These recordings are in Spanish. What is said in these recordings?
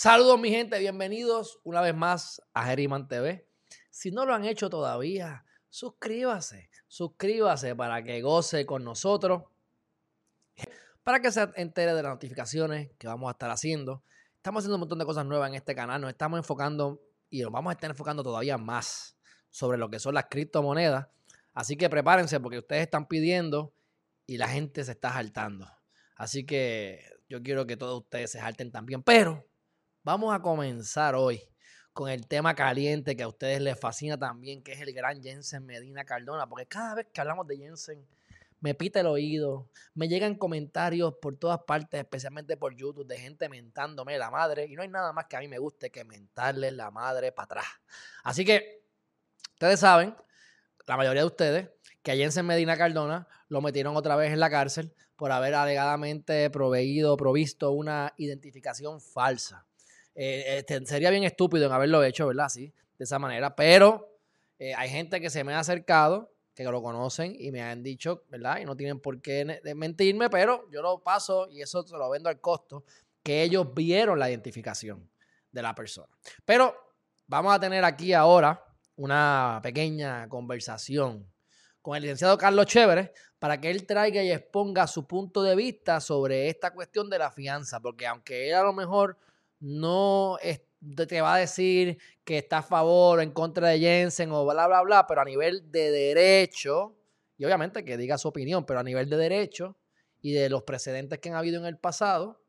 Saludos mi gente, bienvenidos una vez más a Geriman TV. Si no lo han hecho todavía, suscríbase, suscríbase para que goce con nosotros, para que se entere de las notificaciones que vamos a estar haciendo. Estamos haciendo un montón de cosas nuevas en este canal, nos estamos enfocando y nos vamos a estar enfocando todavía más sobre lo que son las criptomonedas. Así que prepárense porque ustedes están pidiendo y la gente se está saltando. Así que yo quiero que todos ustedes se salten también. Pero vamos a comenzar hoy con el tema caliente que a ustedes les fascina también, que es el gran Jensen Medina Cardona. Porque cada vez que hablamos de Jensen, me pita el oído, me llegan comentarios por todas partes, especialmente por YouTube, de gente mentándome la madre. Y no hay nada más que a mí me guste que mentarle la madre para atrás. Así que, ustedes saben, la mayoría de ustedes, que a Jensen Medina Cardona lo metieron otra vez en la cárcel por haber alegadamente proveído, provisto una identificación falsa. Eh, este, sería bien estúpido en haberlo hecho, ¿verdad? Así, de esa manera. Pero eh, hay gente que se me ha acercado, que lo conocen y me han dicho, ¿verdad? Y no tienen por qué mentirme, pero yo lo paso y eso se lo vendo al costo, que ellos vieron la identificación de la persona. Pero vamos a tener aquí ahora una pequeña conversación con el licenciado Carlos Chévere para que él traiga y exponga su punto de vista sobre esta cuestión de la fianza, porque aunque él a lo mejor no te va a decir que está a favor o en contra de Jensen o bla, bla, bla, pero a nivel de derecho, y obviamente que diga su opinión, pero a nivel de derecho y de los precedentes que han habido en el pasado,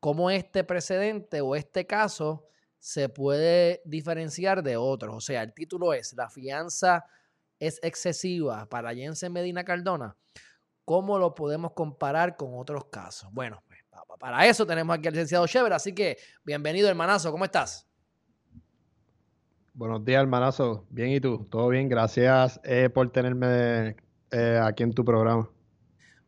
cómo este precedente o este caso se puede diferenciar de otros. O sea, el título es La fianza es excesiva para Jensen Medina Cardona. ¿Cómo lo podemos comparar con otros casos? Bueno, para eso tenemos aquí al licenciado Chever, así que bienvenido hermanazo, ¿cómo estás? Buenos días hermanazo, bien y tú, todo bien, gracias eh, por tenerme eh, aquí en tu programa.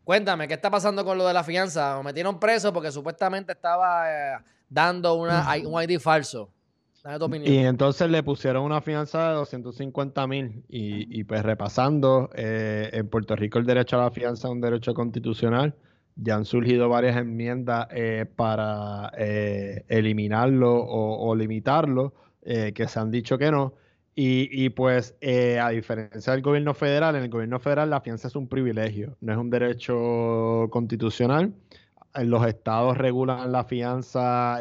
Cuéntame, ¿qué está pasando con lo de la fianza? Me metieron preso porque supuestamente estaba eh, dando una, un ID falso. Y entonces le pusieron una fianza de 250 mil. Y, pues repasando, eh, en Puerto Rico el derecho a la fianza es un derecho constitucional. Ya han surgido varias enmiendas eh, para eh, eliminarlo o, limitarlo, que se han dicho que no. Y, pues, a diferencia del gobierno federal, en el gobierno federal la fianza es un privilegio, no es un derecho constitucional. Los estados regulan la fianza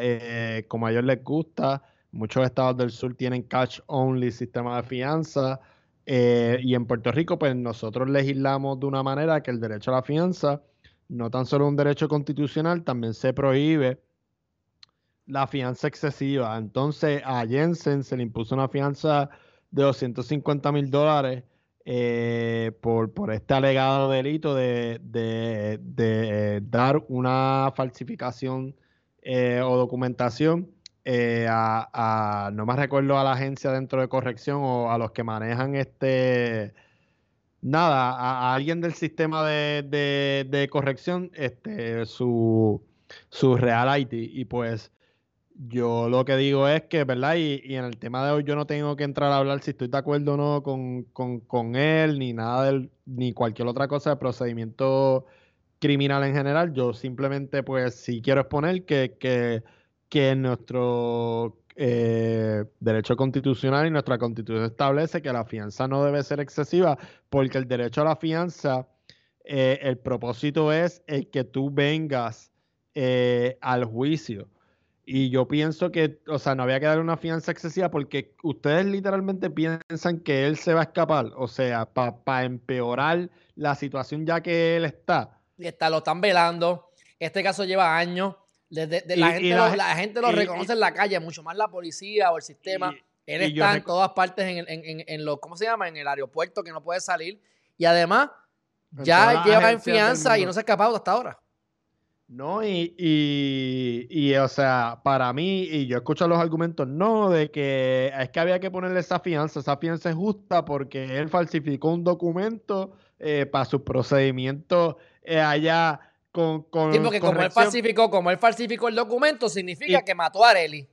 como a ellos les gusta Muchos estados del sur tienen cash only sistema de fianza. Eh, y en Puerto Rico, pues nosotros legislamos de una manera que el derecho a la fianza no tan solo un derecho constitucional, también se prohíbe la fianza excesiva. Entonces a Jensen se le impuso una fianza de 250 mil dólares eh, por, por, este alegado delito de, dar una falsificación eh, o documentación eh, a, no más recuerdo a la agencia dentro de corrección o a los que manejan este, nada, a, alguien del sistema de, corrección, este, su, su real IT. Y pues yo lo que digo es que, ¿verdad? Y, en el tema de hoy yo no tengo que entrar a hablar si estoy de acuerdo o no con, él, ni nada del, ni cualquier otra cosa de procedimiento criminal en general. Yo simplemente, pues, si quiero exponer que, que que nuestro eh, derecho constitucional y nuestra constitución establece que la fianza no debe ser excesiva porque el derecho a la fianza, eh, el propósito es el que tú vengas eh, al juicio. Y yo pienso que, o sea, no había que dar una fianza excesiva porque ustedes literalmente piensan que él se va a escapar, o sea, para empeorar la situación ya que él está. Y está, lo están velando. Este caso lleva años la, gente lo, la, gente lo, reconoce en la calle, mucho más la policía o el sistema. Él está en todas partes en, en, en, lo, ¿cómo se llama? En el aeropuerto que no puede salir. Y además, ya lleva en fianza y no se ha escapado hasta ahora. No, y, y, y, o sea, para mí, y yo escucho los argumentos, no, de que es que había que ponerle esa fianza, esa fianza es justa porque él falsificó un documento eh, para su procedimiento eh, allá con, sí, porque como él falsificó, como él falsificó el documento, significa que mató a Areli.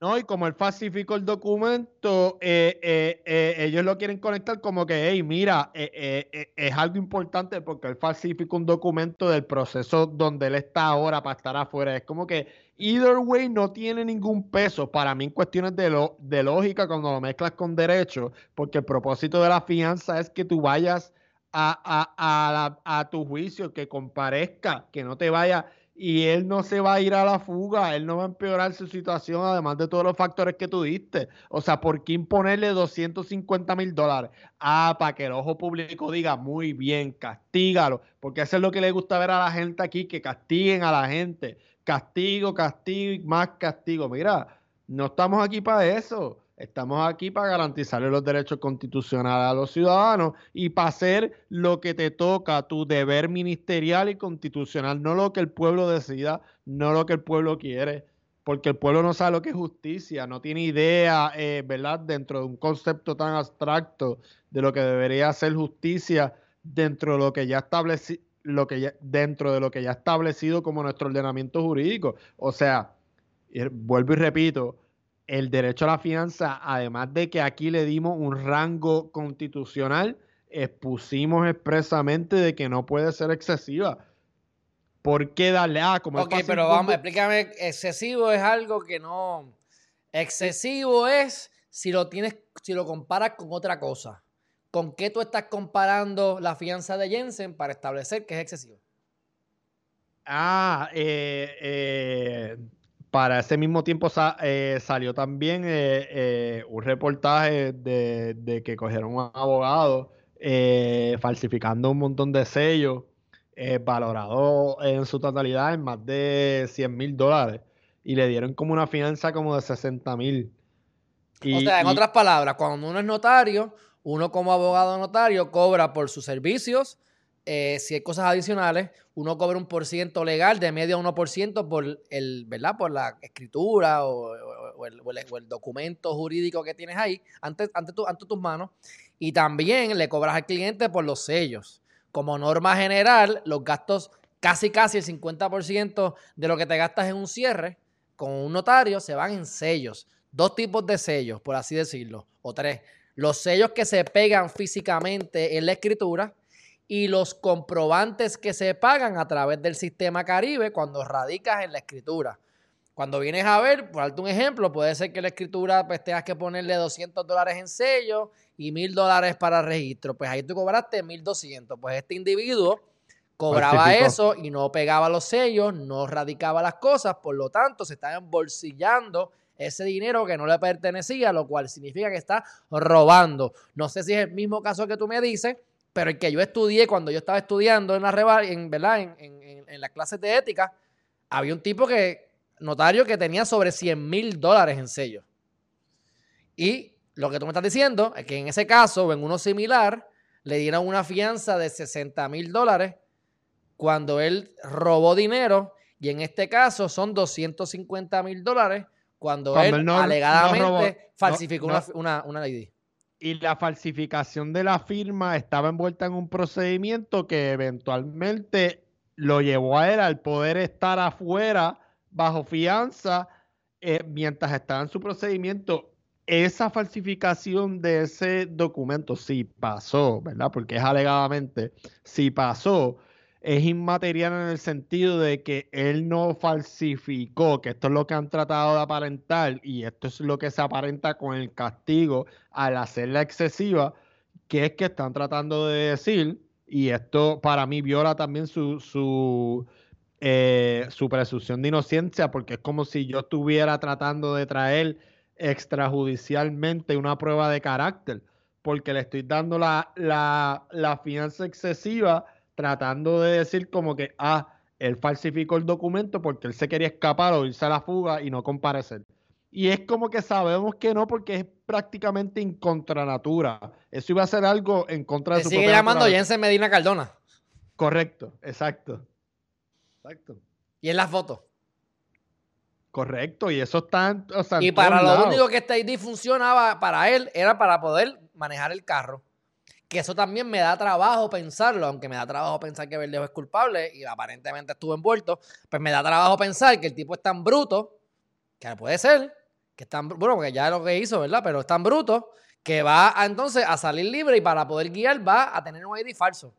No, y como él falsificó el documento, eh, eh, eh, ellos lo quieren conectar como que, hey, mira, es algo importante porque él falsificó un documento del proceso donde él está ahora para estar afuera. Es como que, either way, no tiene ningún peso para mí en cuestiones de, lo, de lógica cuando lo mezclas con derecho, porque el propósito de la fianza es que tú vayas a, a, a, a tu juicio, que comparezca, que no te vaya y él no se va a ir a la fuga, él no va a empeorar su situación, además de todos los factores que tú diste. O sea, ¿por qué imponerle 250 mil dólares? Ah, para que el ojo público diga, muy bien, castígalo, porque eso es lo que le gusta ver a la gente aquí, que castiguen a la gente. Castigo, castigo y más castigo. Mira, no estamos aquí para eso. Estamos aquí para garantizarle los derechos constitucionales a los ciudadanos y para hacer lo que te toca, tu deber ministerial y constitucional, no lo que el pueblo decida, no lo que el pueblo quiere, porque el pueblo no sabe lo que es justicia, no tiene idea, eh, ¿verdad?, dentro de un concepto tan abstracto de lo que debería ser justicia dentro de lo que ya estableci lo que ya, dentro de lo que ya establecido como nuestro ordenamiento jurídico. O sea, vuelvo y repito, el derecho a la fianza, además de que aquí le dimos un rango constitucional, expusimos expresamente de que no puede ser excesiva. ¿Por qué darle a ah, como Ok, pero vamos, explícame, excesivo es algo que no. Excesivo es si lo tienes, si lo comparas con otra cosa. ¿Con qué tú estás comparando la fianza de Jensen para establecer que es excesivo? Ah, eh, eh, para ese mismo tiempo eh, salió también eh, eh, un reportaje de, que cogieron un abogado falsificando un montón de sellos valorado en su totalidad en más de 100 mil dólares y le dieron como una fianza como de 60 mil. O sea, en otras palabras, cuando uno es notario, uno como abogado notario cobra por sus servicios eh, si hay cosas adicionales, uno cobra un por ciento legal de medio a 1% por el, ¿verdad? Por la escritura o, el, documento jurídico que tienes ahí ante, ante, ante tus manos. Y también le cobras al cliente por los sellos. Como norma general, los gastos, casi casi el 50% de lo que te gastas en un cierre con un notario se van en sellos. Dos tipos de sellos, por así decirlo, o tres. Los sellos que se pegan físicamente en la escritura y los comprobantes que se pagan a través del sistema Caribe cuando radicas en la escritura. Cuando vienes a ver, por darte un ejemplo, puede ser que la escritura pues, tengas que ponerle 200 dólares en sello y 1000 dólares para registro. Pues ahí tú cobraste 1200. Pues este individuo cobraba eso y no pegaba los sellos, no radicaba las cosas, por lo tanto se está embolsillando ese dinero que no le pertenecía, lo cual significa que está robando. No sé si es el mismo caso que tú me dices, pero el que yo estudié cuando yo estaba estudiando en la en, ¿verdad? En, en, las clases de ética, había un tipo que, notario, que tenía sobre 100 mil dólares en sello. Y lo que tú me estás diciendo es que en ese caso, o en uno similar, le dieron una fianza de 60 mil dólares cuando él robó dinero, y en este caso son 250 mil dólares cuando, él, alegadamente falsificó una, una, una ley y la falsificación de la firma estaba envuelta en un procedimiento que eventualmente lo llevó a él al poder estar afuera bajo fianza eh, mientras estaba en su procedimiento. Esa falsificación de ese documento sí pasó, ¿verdad? Porque es alegadamente, sí pasó es inmaterial en el sentido de que él no falsificó, que esto es lo que han tratado de aparentar y esto es lo que se aparenta con el castigo al hacerla excesiva, que es que están tratando de decir, y esto para mí viola también su, su, eh, su presunción de inocencia, porque es como si yo estuviera tratando de traer extrajudicialmente una prueba de carácter, porque le estoy dando la, la, la fianza excesiva tratando de decir como que, ah, él falsificó el documento porque él se quería escapar o irse a la fuga y no comparecer. Y es como que sabemos que no, porque es prácticamente en contranatura. Eso iba a ser algo en contra de su sigue llamando Jensen Medina Cardona. Correcto, exacto. Exacto. Y en las fotos. Correcto, y eso está. y para lo único que esta ID funcionaba para él era para poder manejar el carro que eso también me da trabajo pensarlo, aunque me da trabajo pensar que Verdejo es culpable y aparentemente estuvo envuelto, pues me da trabajo pensar que el tipo es tan bruto, que puede ser, que están, bueno, porque ya es lo que hizo, ¿verdad? Pero es tan bruto que va a, entonces a salir libre y para poder guiar va a tener un ID falso.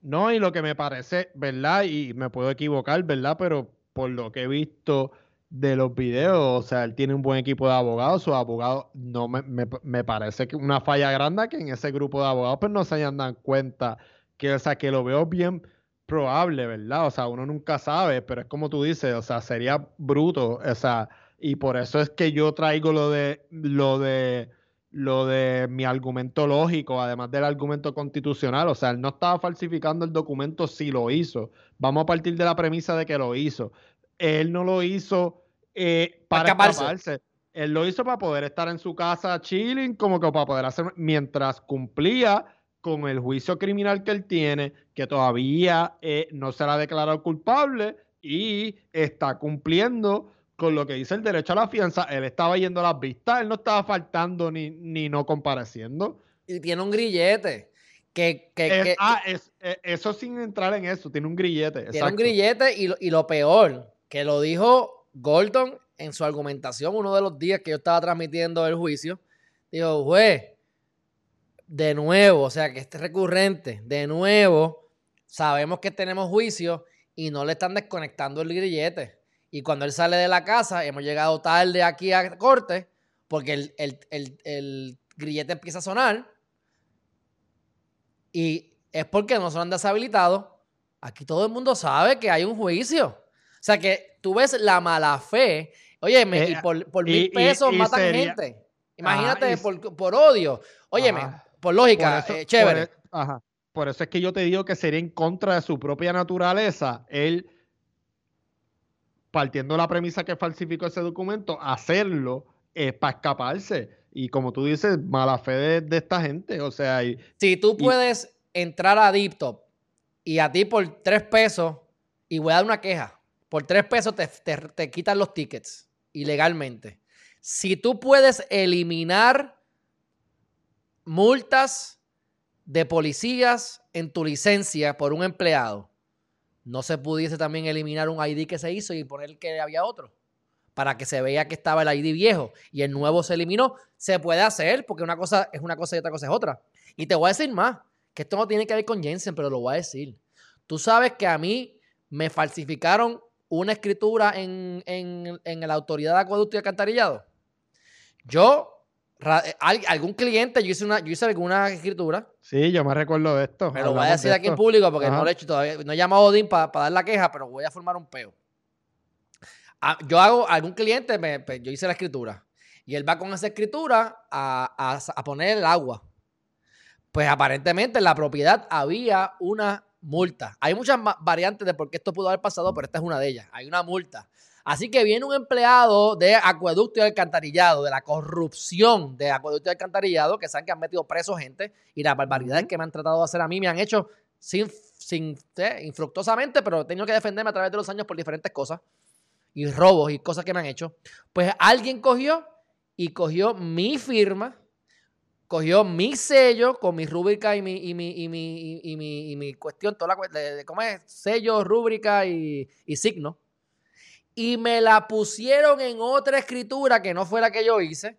No, y lo que me parece, ¿verdad? Y me puedo equivocar, ¿verdad? Pero por lo que he visto de los videos, o sea, él tiene un buen equipo de abogados, sus abogados, no me, me, parece que una falla grande que en ese grupo de abogados pues no se hayan dado cuenta que, o sea, que lo veo bien probable, ¿verdad? O sea, uno nunca sabe, pero es como tú dices, o sea, sería bruto, o sea, y por eso es que yo traigo lo de lo de lo de mi argumento lógico, además del argumento constitucional. O sea, él no estaba falsificando el documento si lo hizo. Vamos a partir de la premisa de que lo hizo. Él no lo hizo eh, para escaparse. Él lo hizo para poder estar en su casa chilling, como que para poder hacer, mientras cumplía con el juicio criminal que él tiene, que todavía eh, no se le ha declarado culpable y está cumpliendo con lo que dice el derecho a la fianza, él estaba yendo a las vistas, él no estaba faltando ni, ni no compareciendo. Y tiene un grillete. Que, que, ah, es, e, eso sin entrar en eso, tiene un grillete. Tiene un grillete y lo, y lo peor, que lo dijo Gordon en su argumentación uno de los días que yo estaba transmitiendo el juicio. Dijo, juez, de nuevo, o sea que este recurrente, de nuevo, sabemos que tenemos juicio y no le están desconectando el grillete. Y cuando él sale de la casa, hemos llegado tarde aquí a corte, porque el, grillete empieza a sonar. Y es porque no son deshabilitados. Aquí todo el mundo sabe que hay un juicio. O sea que tú ves la mala fe. Oye, eh, por, mil pesos matan gente. Imagínate, por, odio. Óyeme, por lógica, eh, chévere. ajá. Por eso es que yo te digo que sería en contra de su propia naturaleza. Él partiendo de la premisa que falsificó ese documento, hacerlo es para escaparse. Y como tú dices, mala fe de, esta gente. O sea, si tú puedes entrar a DeepTop y a ti por tres pesos, y voy a dar una queja, por tres pesos te, te quitan los tickets ilegalmente. Si tú puedes eliminar multas de policías en tu licencia por un empleado, no se pudiese también eliminar un ID que se hizo y poner que había otro para que se vea que estaba el ID viejo y el nuevo se eliminó, se puede hacer porque una cosa es una cosa y otra cosa es otra. Y te voy a decir más, que esto no tiene que ver con Jensen, pero lo voy a decir. Tú sabes que a mí me falsificaron una escritura en, en la autoridad de acueducto y alcantarillado. Yo eh, algún cliente, yo hice, una, yo hice alguna escritura. Sí, yo me recuerdo de esto. Me lo voy a decir aquí en público porque no lo he hecho todavía. No he llamado a Odín para dar la queja, pero voy a formar un peo. Ah, yo hago, algún cliente, me, pues, yo hice la escritura. Y él va con esa escritura a, a poner el agua. Pues aparentemente en la propiedad había una multa. Hay muchas variantes de por qué esto pudo haber pasado, pero esta es una de ellas. Hay una multa. Así que viene un empleado de acueducto y alcantarillado, de la corrupción de acueducto y alcantarillado, que saben que han metido preso gente y las barbaridades que me han tratado de hacer a mí me han hecho sin, sin eh, infructuosamente, pero he tenido que defenderme a través de los años por diferentes cosas y robos y cosas que me han hecho. Pues alguien cogió y cogió mi firma, cogió mi sello con mi rúbrica y mi, y mi, y mi, y mi, y mi cuestión, toda la, de, ¿cómo es? Sello, rúbrica y, y signo y me la pusieron en otra escritura que no fue la que yo hice,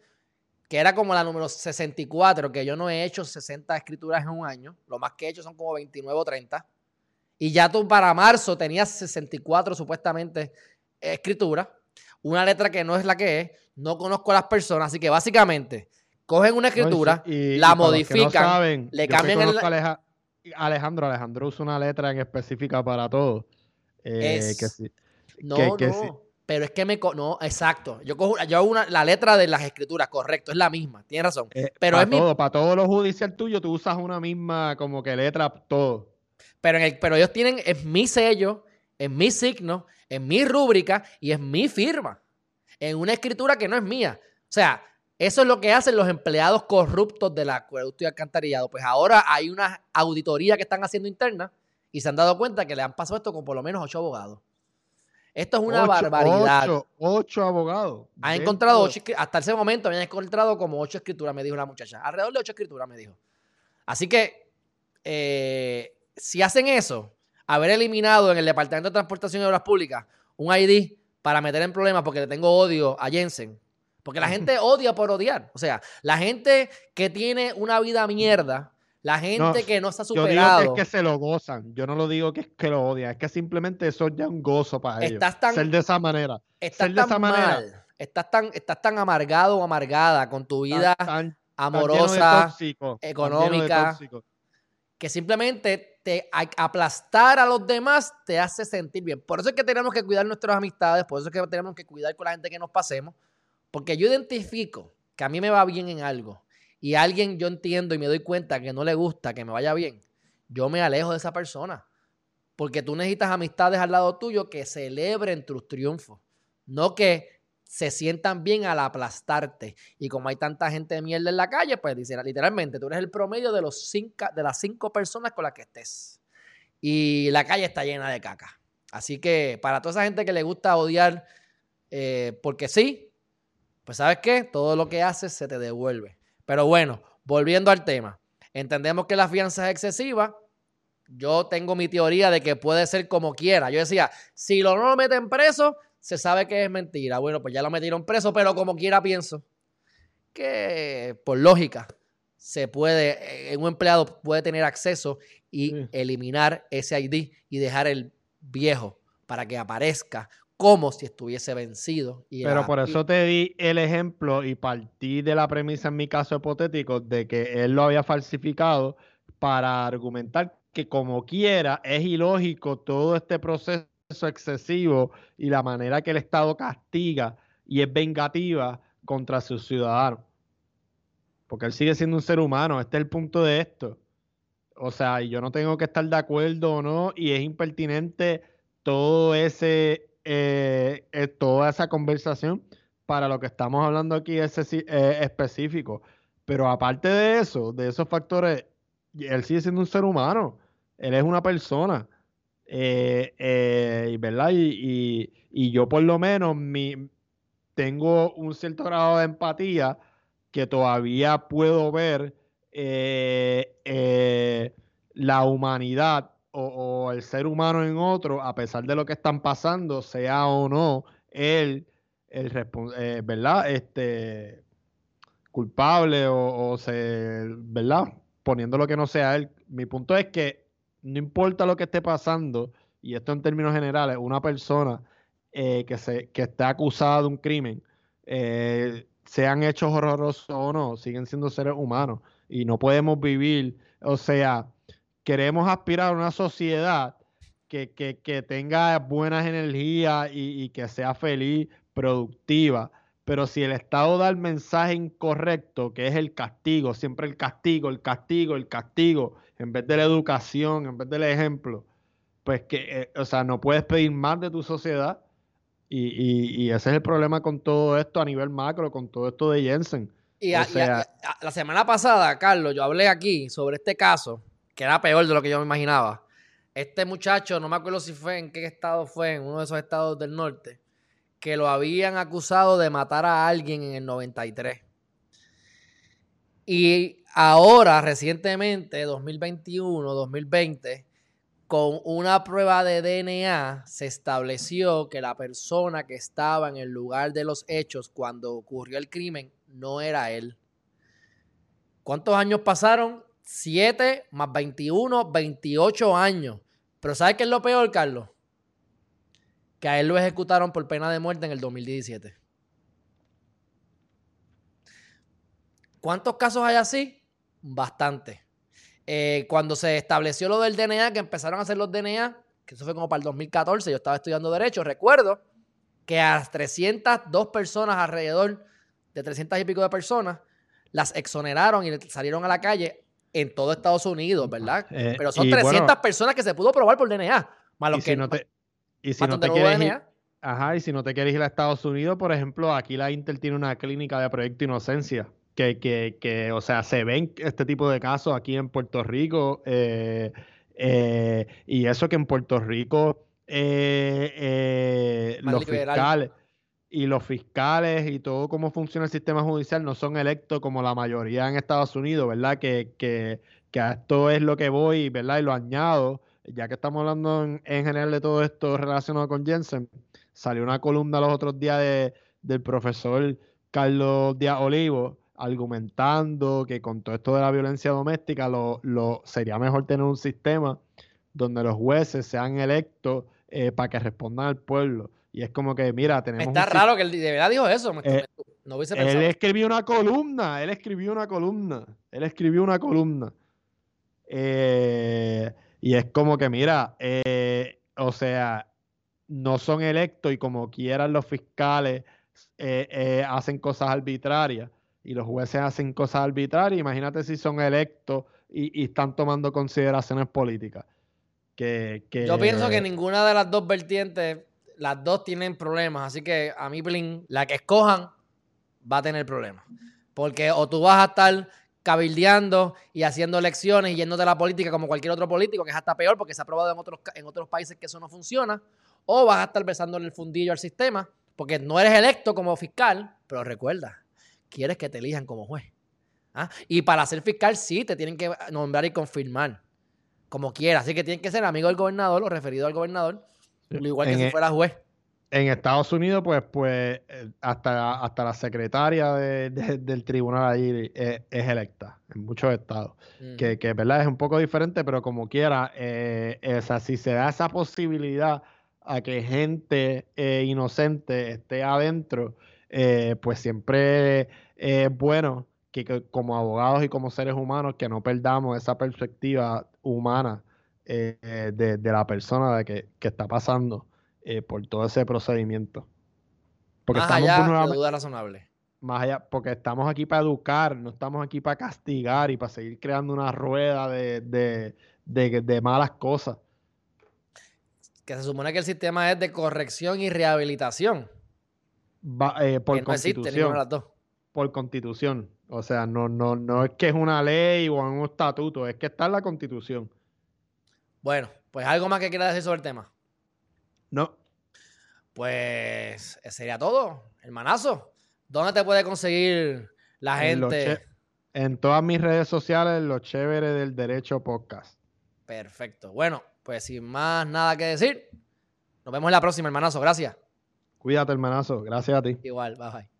que era como la número 64, que yo no he hecho 60 escrituras en un año, lo más que he hecho son como 29 o 30. Y ya tú para marzo tenías 64 supuestamente escrituras, una letra que no es la que es, no conozco a las personas, así que básicamente cogen una escritura, la modifican, le cambian el... Alejandro, Alejandro usa una letra en específica para todo. Eh, que sí. No, no. Pero es que me. No, exacto. Yo cojo yo hago una, la letra de las escrituras, correcto, es la misma, tienes razón. Eh, pero para todo, para todos los judicial tuyos, tú usas una misma, como que letra, todo. Pero, en el, pero ellos tienen, es mi sello, es mi signo, es mi rúbrica y es mi firma. En una escritura que no es mía. O sea, eso es lo que hacen los empleados corruptos de la acueducto y alcantarillado. Pues ahora hay una auditoría que están haciendo interna y se han dado cuenta que le han pasado esto con por lo menos ocho abogados. Esto es una barbaridad. Ocho, abogados. Ha encontrado ocho, hasta ese momento habían encontrado como ocho escrituras, me dijo la muchacha. Alrededor de ocho escrituras, me dijo. Así que, eh, si hacen eso, haber eliminado en el Departamento de Transportación y Obras Públicas un ID para meter en problemas porque le tengo odio a Jensen, Porque la gente odia por odiar. O sea, la gente que tiene una vida mierda, la gente que no está superado. Yo digo que es que se lo gozan. Yo no lo digo que es que lo odian. Es que simplemente eso ya es un gozo para ellos. ser de esa manera. Estás ser de esa manera. Estás tan, estás tan amargado o amargada con tu vida amorosa, económica, que simplemente te aplastar a los demás te hace sentir bien. Por eso es que tenemos que cuidar nuestras amistades, por eso es que tenemos que cuidar con la gente que nos pasemos, porque yo identifico que a mí me va bien en algo y a alguien yo entiendo y me doy cuenta que no le gusta que me vaya bien, yo me alejo de esa persona. Porque tú necesitas amistades al lado tuyo que celebren tus triunfos, no que se sientan bien al aplastarte. Y como hay tanta gente de mierda en la calle, pues literalmente, tú eres el promedio de, los cinco, de las cinco personas con las que estés. Y la calle está llena de caca. Así que para toda esa gente que le gusta odiar eh, porque sí, pues sabes qué, todo lo que haces se te devuelve. Pero bueno, volviendo al tema, entendemos que la fianza es excesiva. Yo tengo mi teoría de que puede ser como quiera. Yo decía, si lo no lo meten preso, se sabe que es mentira. Bueno, pues ya lo metieron preso, pero como quiera pienso que por lógica se puede, eh, un empleado puede tener acceso y eliminar ese ID y dejar el viejo para que aparezca como si estuviese vencido. Pero por eso te di el ejemplo y partí de la premisa en mi caso hipotético de que él lo había falsificado para argumentar que como quiera es ilógico todo este proceso excesivo y la manera que el Estado castiga y es vengativa contra sus ciudadanos. Porque él sigue siendo un ser humano, este es el punto de esto. O sea, yo no tengo que estar de acuerdo o no, y es impertinente todo ese, eh, eh, toda esa conversación para lo que estamos hablando aquí es eh, específico. Pero aparte de eso, de esos factores, él sigue siendo un ser humano, él es una persona. ¿verdad? Y, yo por lo menos mi, tengo un cierto grado de empatía que todavía puedo ver la humanidad o, el ser humano en otro, a pesar de lo que están pasando, sea o no él el ¿verdad? Este culpable o, o se, ¿verdad? Poniendo lo que no sea él. Mi punto es que no importa lo que esté pasando, y esto en términos generales, una persona eh, que, se, que está acusada de un crimen, eh, sean hechos horrorosos o no, siguen siendo seres humanos y no podemos vivir, o sea, queremos aspirar a una sociedad que, tenga buenas energías y, y que sea feliz, productiva, pero si el Estado da el mensaje incorrecto, que es el castigo, siempre el castigo, el castigo, el castigo, en vez de la educación, en vez del ejemplo, pues que, eh, o sea, no puedes pedir más de tu sociedad. Y, ese es el problema con todo esto a nivel macro, con todo esto de Jensen. Y, la semana pasada, Carlos, yo hablé aquí sobre este caso, que era peor de lo que yo me imaginaba. Este muchacho, no me acuerdo si fue en qué estado fue, en uno de esos estados del norte, que lo habían acusado de matar a alguien en el 93. Y ahora, recientemente, 2021, 2020, con una prueba de DNA se estableció que la persona que estaba en el lugar de los hechos cuando ocurrió el crimen no era él. ¿Cuántos años pasaron? Siete más 21, 28 años. Pero ¿sabes qué es lo peor, Carlos? Que a él lo ejecutaron por pena de muerte en el 2017. ¿Cuántos casos hay así? Bastante. Eh, cuando se estableció lo del DNA, que empezaron a hacer los DNA, que eso fue como para el 2014, yo estaba estudiando Derecho, recuerdo que a las 302 personas alrededor de 300 y pico de personas las exoneraron y salieron a la calle en todo Estados Unidos, ¿verdad? Eh, Pero son 300 personas que se pudo probar por DNA. Más y si no te, y si no te quieres ir, ajá, y si no te quieres ir a Estados Unidos, por ejemplo, aquí la Intel tiene una clínica de Proyecto Inocencia que, que, que, o sea, se ven este tipo de casos aquí en Puerto Rico. Eh, eh, y eso que en Puerto Rico los fiscales y los fiscales y todo cómo funciona el sistema judicial no son electos como la mayoría en Estados Unidos, ¿verdad? Que, que, que a esto es lo que voy, ¿verdad? Y lo añado, ya que estamos hablando en, general de todo esto relacionado con Jensen, salió una columna los otros días de, del profesor Carlos Díaz Olivo argumentando que con todo esto de la violencia doméstica lo, lo sería mejor tener un sistema donde los jueces sean electos eh, para que respondan al pueblo. Y es como que, mira, tenemos... Está raro que él de verdad dijo eso. Eh, no hubiese pensado. Él escribió una columna, él escribió una columna, él escribió una columna. Eh, y es como que, mira, o sea, no son electos y como quieran los fiscales hacen cosas arbitrarias y los jueces hacen cosas arbitrarias. Imagínate si son electos y, y están tomando consideraciones políticas. Yo pienso que ninguna de las dos vertientes, las dos tienen problemas. Así que a mí, Blin, la que escojan va a tener problemas. Porque o tú vas a estar cabildeando y haciendo elecciones y yendo de la política como cualquier otro político, que es hasta peor porque se ha probado en otros, en otros países que eso no funciona, o vas a estar besándole el fundillo al sistema porque no eres electo como fiscal, pero recuerda, quieres que te elijan como juez. ¿Ah? Y para ser fiscal sí, te tienen que nombrar y confirmar como quiera. Así que tienen que ser amigo del gobernador o referido al gobernador, igual que si e fuera juez. En Estados Unidos, pues, pues eh, hasta, hasta la secretaria del tribunal ahí es, electa en muchos estados. Que, que, verdad es un poco diferente, pero como quiera, eh, si se da esa posibilidad a que gente eh, inocente esté adentro, eh, pues siempre es bueno que, como abogados y como seres humanos que no perdamos esa perspectiva humana eh, de, la persona de que, está pasando eh, por todo ese procedimiento. Porque más estamos allá duda razonable. Más allá, porque estamos aquí para educar, no estamos aquí para castigar y para seguir creando una rueda de, malas cosas. Que se supone que el sistema es de corrección y rehabilitación. Eh, por constitución. Por constitución. O sea, no, no, no es que es una ley o un estatuto, es que está en la constitución. Bueno, pues algo más que quieras decir sobre el tema. No. Pues sería todo, hermanazo. ¿Dónde te puede conseguir la gente? En, todas mis redes sociales, lo chévere del derecho podcast. Perfecto. Bueno, pues sin más nada que decir, nos vemos en la próxima, hermanazo. Gracias. Cuídate, hermanazo. Gracias a ti. Igual, bye bye.